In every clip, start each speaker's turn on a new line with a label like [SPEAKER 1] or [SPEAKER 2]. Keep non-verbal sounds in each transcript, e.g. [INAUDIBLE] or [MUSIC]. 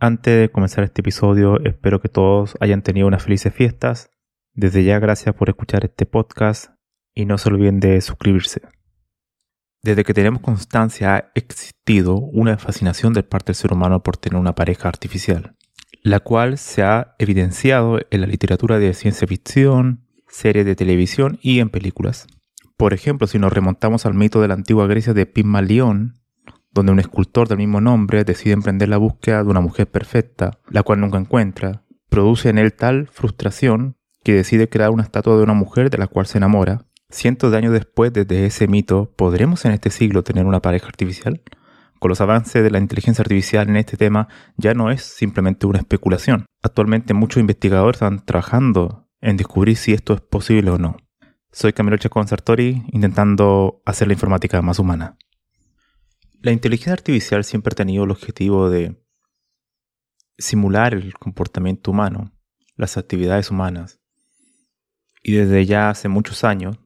[SPEAKER 1] Antes de comenzar este episodio, espero que todos hayan tenido unas felices fiestas. Desde ya gracias por escuchar este podcast y no se olviden de suscribirse. Desde que tenemos constancia ha existido una fascinación del parte del ser humano por tener una pareja artificial la cual se ha evidenciado en la literatura de ciencia ficción, series de televisión y en películas. Por ejemplo, si nos remontamos al mito de la antigua Grecia de Pigmalión, donde un escultor del mismo nombre decide emprender la búsqueda de una mujer perfecta, la cual nunca encuentra, produce en él tal frustración que decide crear una estatua de una mujer de la cual se enamora. Cientos de años después, desde ese mito, ¿podremos en este siglo tener una pareja artificial? Con los avances de la inteligencia artificial en este tema ya no es simplemente una especulación. Actualmente muchos investigadores están trabajando en descubrir si esto es posible o no. Soy Camilo Chacón Sartori intentando hacer la informática más humana. La inteligencia artificial siempre ha tenido el objetivo de simular el comportamiento humano, las actividades humanas. Y desde ya hace muchos años,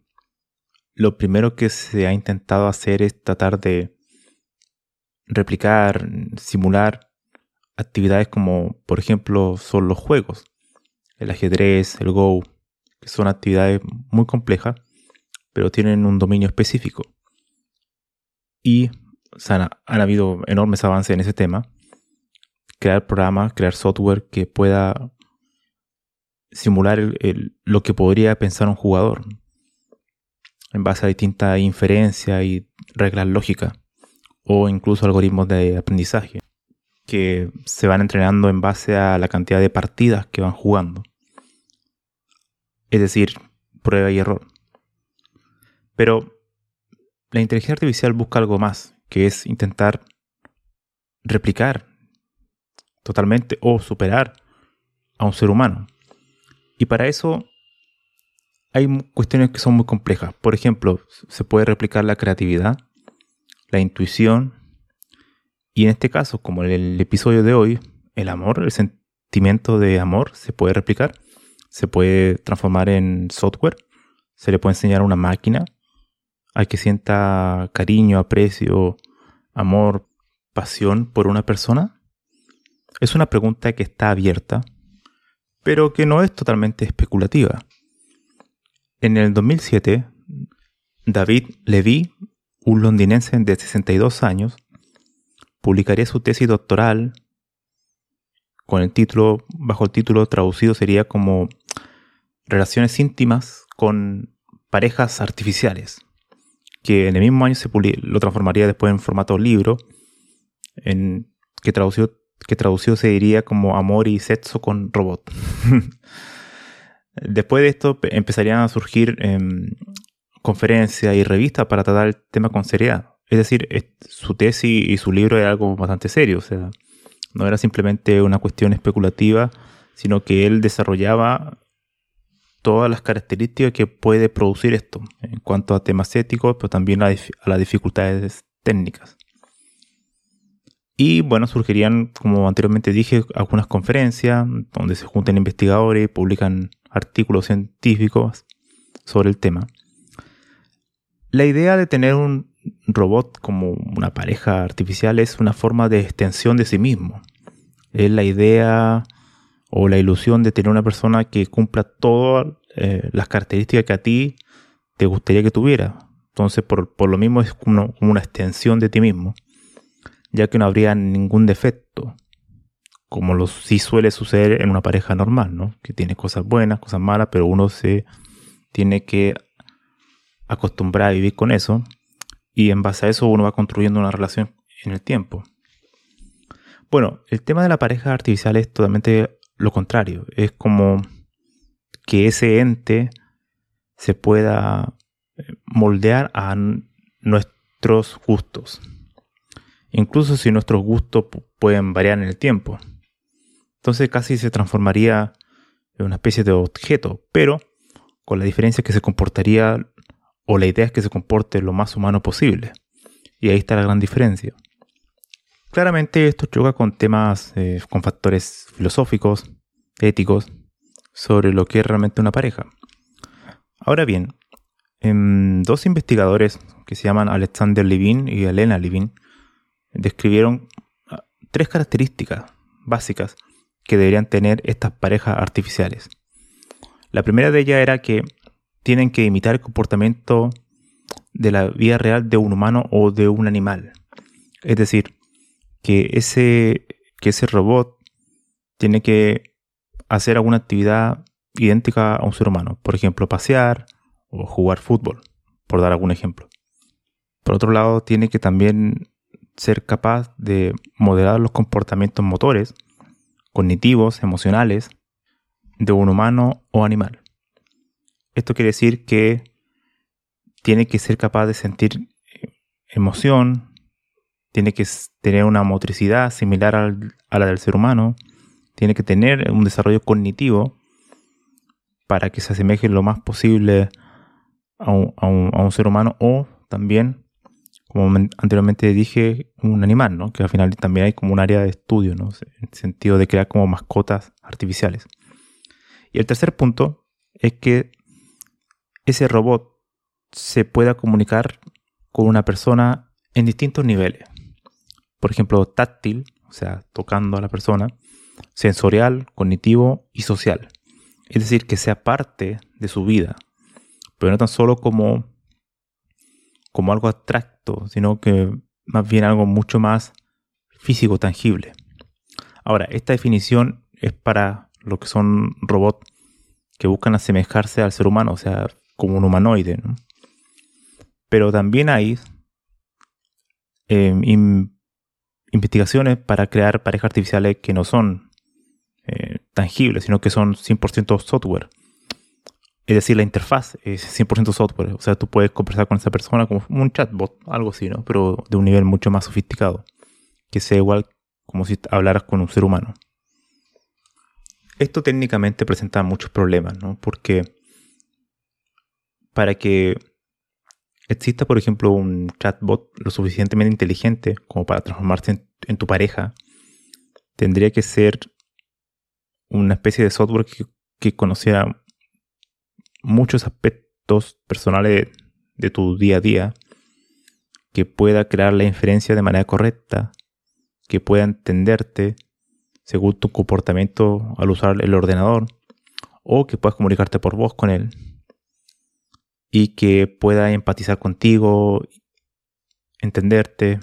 [SPEAKER 1] lo primero que se ha intentado hacer es tratar de replicar, simular actividades como, por ejemplo, son los juegos, el ajedrez, el Go, que son actividades muy complejas, pero tienen un dominio específico. Y han, habido enormes avances en ese tema. Crear programas, crear software que pueda simular lo que podría pensar un jugador en base a distintas inferencias y reglas lógicas o incluso algoritmos de aprendizaje que se van entrenando en base a la cantidad de partidas que van jugando. Es decir, prueba y error. Pero la inteligencia artificial busca algo más, que es intentar replicar totalmente o superar a un ser humano. Y para eso hay cuestiones que son muy complejas. Por ejemplo, se puede replicar la creatividad, la intuición y en este caso, como en el episodio de hoy, el amor, el sentimiento de amor se puede replicar, se puede transformar en software, se le puede enseñar a una máquina a que sienta cariño, aprecio, amor, pasión por una persona. Es una pregunta que está abierta, pero que no es totalmente especulativa. En el 2007, David Levy un londinense de 62 años, publicaría su tesis doctoral con el título, bajo el título traducido sería como Relaciones íntimas con parejas artificiales, que en el mismo año se lo transformaría después en formato libro, en, que, traducido, que se diría como Amor y Sexo con Robot. [LAUGHS] después de esto empezarían a surgir em, conferencias y revistas para tratar el tema con seriedad. Es decir, su tesis y su libro era algo bastante serio, o sea, no era simplemente una cuestión especulativa, sino que él desarrollaba todas las características que puede producir esto, en cuanto a temas éticos, pero también a, las dificultades técnicas. Y bueno, surgirían, como anteriormente dije, algunas conferencias donde se juntan investigadores y publican artículos científicos sobre el tema. La idea de tener un robot como una pareja artificial es una forma de extensión de sí mismo. Es la idea o la ilusión de tener una persona que cumpla todas eh, las características que a ti te gustaría que tuviera. Entonces, por, lo mismo es como, una extensión de ti mismo, ya que no habría ningún defecto. como lo sí suele suceder en una pareja normal, ¿no? Que tiene cosas buenas, cosas malas, pero uno se tiene que acostumbrar a vivir con eso y en base a eso uno va construyendo una relación en el tiempo. Bueno, el tema de la pareja artificial es totalmente lo contrario. Es como que ese ente se pueda eh, moldear a nuestros gustos. Incluso si nuestros gustos pueden variar en el tiempo. Entonces casi se transformaría en una especie de objeto, pero con la diferencia que se comportaría, o la idea es que se comporte lo más humano posible. Y ahí está la gran diferencia. Claramente esto choca con temas, eh, con factores filosóficos, éticos, sobre lo que es realmente una pareja. Ahora bien, dos investigadores que se llaman Alexander Levin y Elena Levin describieron ah, tres características básicas que deberían tener estas parejas artificiales. La primera de ellas era que tienen que imitar el comportamiento de la vida real de un humano o de un animal. Es decir, que ese, que ese robot tiene que hacer alguna actividad idéntica a un ser humano. Por ejemplo, pasear o jugar fútbol, por dar algún ejemplo. Por otro lado, tiene que también ser capaz de moderar los comportamientos motores, cognitivos, emocionales, de un humano o animal. Esto quiere decir que tiene que ser capaz de sentir emoción, tiene que tener una motricidad similar a la del ser humano, tiene que tener un desarrollo cognitivo para que se asemeje lo más posible a un, ser humano o también, como anteriormente dije, un animal, ¿no? que al final también hay como un área de estudio, ¿no? en el sentido de crear como mascotas artificiales. Y el tercer punto es que ese robot se pueda comunicar con una persona en distintos niveles por ejemplo, táctil, o sea, tocando a la persona, sensorial, cognitivo y social. Es decir, que sea parte de su vida, pero no tan solo como, como algo abstracto, sino que más bien algo mucho más físico, tangible. Ahora, esta definición es para lo que son robots que buscan asemejarse al ser humano, o sea, como un humanoide. Pero también hay eh, investigaciones para crear parejas artificiales que no son eh, tangibles, sino que son 100% software. Es decir, la interfaz es 100% software. O sea, tú puedes conversar con esa persona como un chatbot, algo así, ¿no? Pero de un nivel mucho más sofisticado. Que sea igual como si hablaras con un ser humano. Esto técnicamente presenta muchos problemas, ¿no? Porque para que exista, por ejemplo, un chatbot lo suficientemente inteligente como para transformarse en, tu pareja, tendría que ser una especie de software que, conociera muchos aspectos personales de, tu día a día, que pueda crear la inferencia de manera correcta, que pueda entenderte según tu comportamiento al usar el ordenador, o que puedas comunicarte por voz con él y que pueda empatizar contigo, entenderte,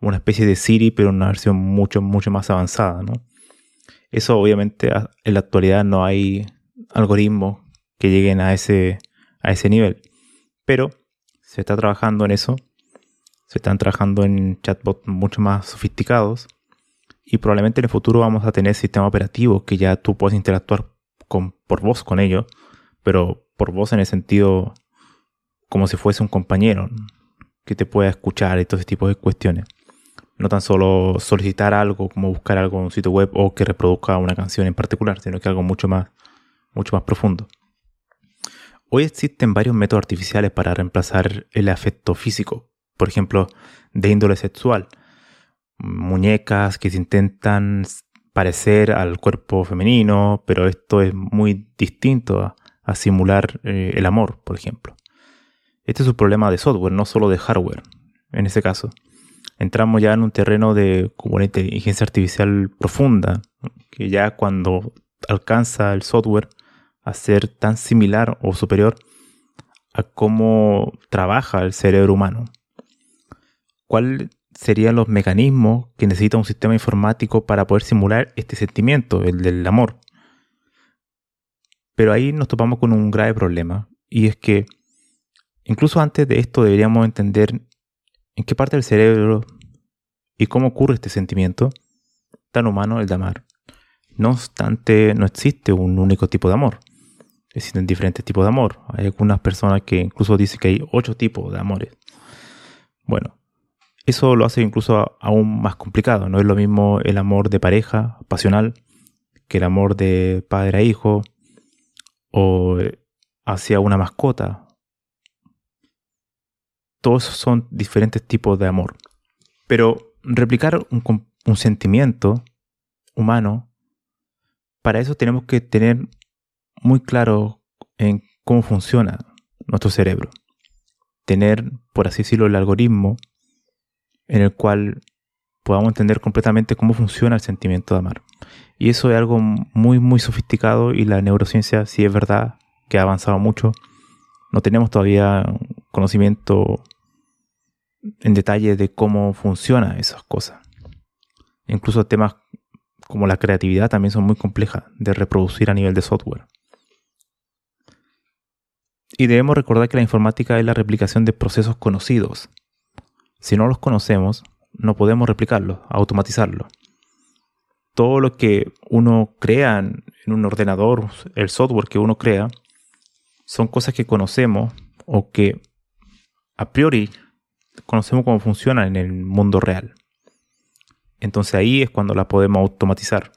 [SPEAKER 1] una especie de Siri, pero una versión mucho, mucho más avanzada, ¿no? Eso obviamente en la actualidad no hay algoritmos que lleguen a ese, a ese nivel, pero se está trabajando en eso, se están trabajando en chatbots mucho más sofisticados y probablemente en el futuro vamos a tener sistemas operativos que ya tú puedes interactuar con, por voz con ellos, pero por voz en el sentido como si fuese un compañero que te pueda escuchar y todo ese tipo de cuestiones. No tan solo solicitar algo como buscar algo en un sitio web o que reproduzca una canción en particular, sino que algo mucho más, mucho más profundo. Hoy existen varios métodos artificiales para reemplazar el afecto físico, por ejemplo, de índole sexual. Muñecas que se intentan parecer al cuerpo femenino, pero esto es muy distinto a, simular eh, el amor, por ejemplo. Este es un problema de software, no solo de hardware, en ese caso. Entramos ya en un terreno de como inteligencia artificial profunda, que ya cuando alcanza el software a ser tan similar o superior a cómo trabaja el cerebro humano. ¿Cuál serían los mecanismos que necesita un sistema informático para poder simular este sentimiento, el del amor. Pero ahí nos topamos con un grave problema, y es que incluso antes de esto deberíamos entender en qué parte del cerebro y cómo ocurre este sentimiento tan humano, el de amar. No obstante, no existe un único tipo de amor. Existen diferentes tipos de amor. Hay algunas personas que incluso dicen que hay ocho tipos de amores. Bueno, eso lo hace incluso aún más complicado. No es lo mismo el amor de pareja, pasional, que el amor de padre a hijo o hacia una mascota. Todos son diferentes tipos de amor. Pero replicar un, un sentimiento humano, para eso tenemos que tener muy claro en cómo funciona nuestro cerebro. Tener, por así decirlo, el algoritmo en el cual podamos entender completamente cómo funciona el sentimiento de amar. Y eso es algo muy, muy sofisticado y la neurociencia, si es verdad que ha avanzado mucho, no tenemos todavía conocimiento en detalle de cómo funcionan esas cosas. Incluso temas como la creatividad también son muy complejas de reproducir a nivel de software. Y debemos recordar que la informática es la replicación de procesos conocidos. Si no los conocemos, no podemos replicarlos, automatizarlos. Todo lo que uno crea en un ordenador, el software que uno crea, son cosas que conocemos o que a priori conocemos cómo funcionan en el mundo real. Entonces ahí es cuando la podemos automatizar,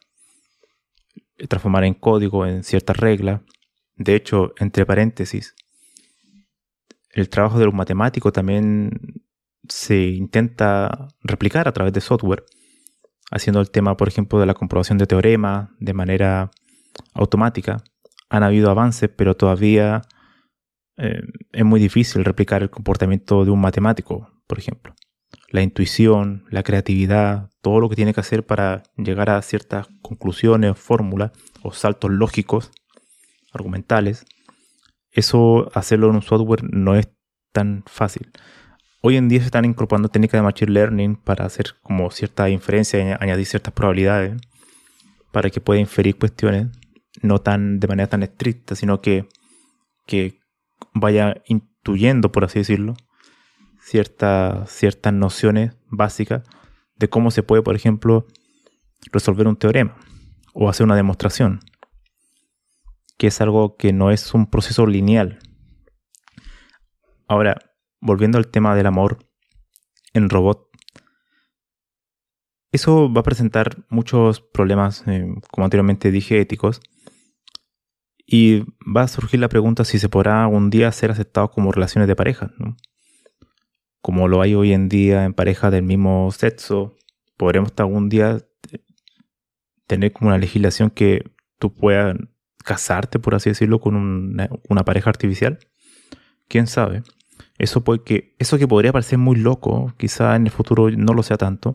[SPEAKER 1] transformar en código, en ciertas reglas. De hecho, entre paréntesis, el trabajo de los matemáticos también se intenta replicar a través de software, haciendo el tema, por ejemplo, de la comprobación de teoremas de manera automática han habido avances, pero todavía eh, es muy difícil replicar el comportamiento de un matemático, por ejemplo. La intuición, la creatividad, todo lo que tiene que hacer para llegar a ciertas conclusiones, fórmulas o saltos lógicos, argumentales, eso hacerlo en un software no es tan fácil. Hoy en día se están incorporando técnicas de Machine Learning para hacer como cierta inferencia, añadir ciertas probabilidades para que pueda inferir cuestiones no tan de manera tan estricta, sino que, que vaya intuyendo, por así decirlo, ciertas ciertas nociones básicas de cómo se puede, por ejemplo, resolver un teorema o hacer una demostración, que es algo que no es un proceso lineal. Ahora, volviendo al tema del amor en robot, eso va a presentar muchos problemas, eh, como anteriormente dije, éticos, y va a surgir la pregunta si se podrá algún día ser aceptado como relaciones de pareja, Como lo hay hoy en día en parejas del mismo sexo, podremos algún día tener como una legislación que tú puedas casarte, por así decirlo, con una, pareja artificial. ¿Quién sabe? Eso, puede que, eso que podría parecer muy loco, quizá en el futuro no lo sea tanto.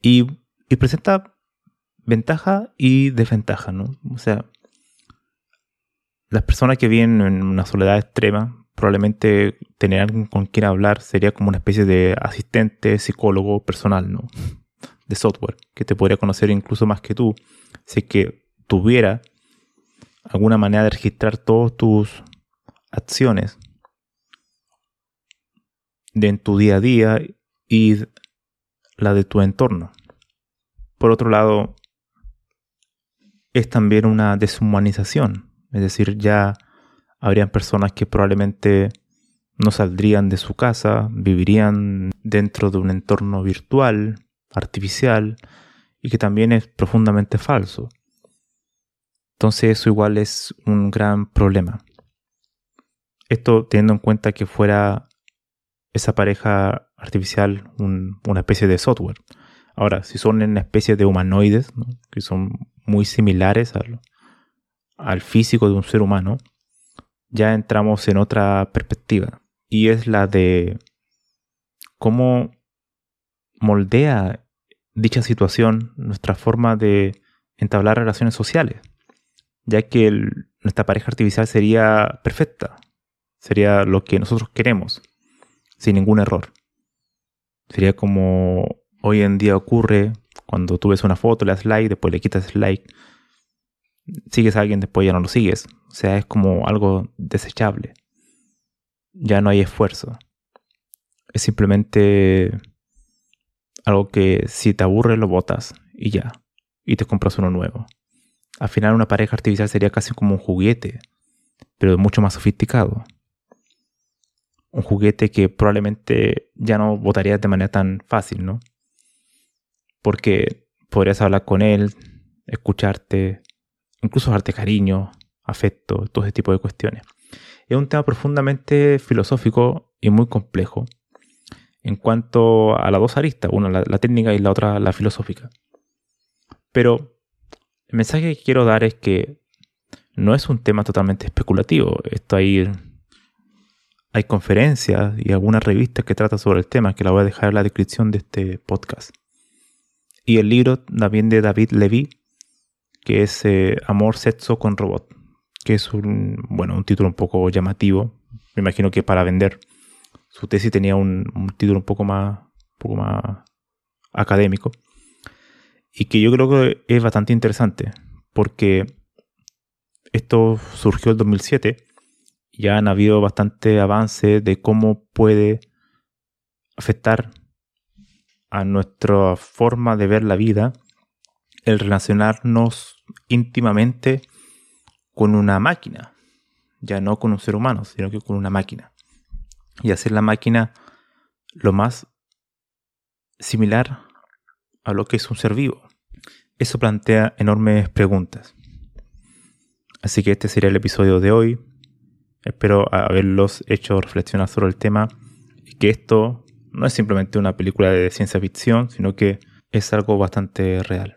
[SPEAKER 1] Y, y presenta ventaja y desventaja, ¿no? O sea, las personas que viven en una soledad extrema, probablemente tener alguien con quien hablar sería como una especie de asistente, psicólogo personal, ¿no? De software, que te podría conocer incluso más que tú, si que tuviera alguna manera de registrar todas tus acciones de en tu día a día y la de tu entorno. Por otro lado, es también una deshumanización es decir, ya habrían personas que probablemente no saldrían de su casa, vivirían dentro de un entorno virtual, artificial, y que también es profundamente falso. Entonces eso igual es un gran problema. Esto teniendo en cuenta que fuera esa pareja artificial una especie de software. Ahora, si son una especie de humanoides, que son muy similares a, al físico de un ser humano, ya entramos en otra perspectiva. Y es la de cómo moldea dicha situación nuestra forma de entablar relaciones sociales. Ya que nuestra pareja artificial sería perfecta. Sería lo que nosotros queremos, sin ningún error. Sería como hoy en día ocurre cuando tú ves una foto, le das like, después le quitas like, sigues a alguien, después ya no lo sigues. O sea, es como algo desechable. Ya no hay esfuerzo. Es simplemente algo que si te aburre lo botas y ya. Y te compras uno nuevo. Al final una pareja artificial sería casi como un juguete, pero mucho más sofisticado. Un juguete que probablemente ya no votarías de manera tan fácil, ¿no? Porque podrías hablar con él, escucharte, incluso darte cariño, afecto, todo ese tipo de cuestiones. Es un tema profundamente filosófico y muy complejo en cuanto a las dos aristas, una la, técnica y la otra la filosófica. Pero el mensaje que quiero dar es que no es un tema totalmente especulativo. Esto hay, hay conferencias y algunas revistas que tratan sobre el tema, que la voy a dejar en la descripción de este podcast. Y el libro también de David Levy, que es eh, Amor, Sexo con Robot, que es un, bueno, un título un poco llamativo. Me imagino que para vender. Su tesis tenía un, título un poco más, un poco más académico. Y que yo creo que es bastante interesante, porque esto surgió en 2007. Ya han habido bastante avance de cómo puede afectar a nuestra forma de ver la vida el relacionarnos íntimamente con una máquina, ya no con un ser humano, sino que con una máquina. Y hacer la máquina lo más similar a lo que es un ser vivo. Eso plantea enormes preguntas. Así que este sería el episodio de hoy. Espero haberlos hecho reflexionar sobre el tema y que esto no es simplemente una película de ciencia ficción, sino que es algo bastante real.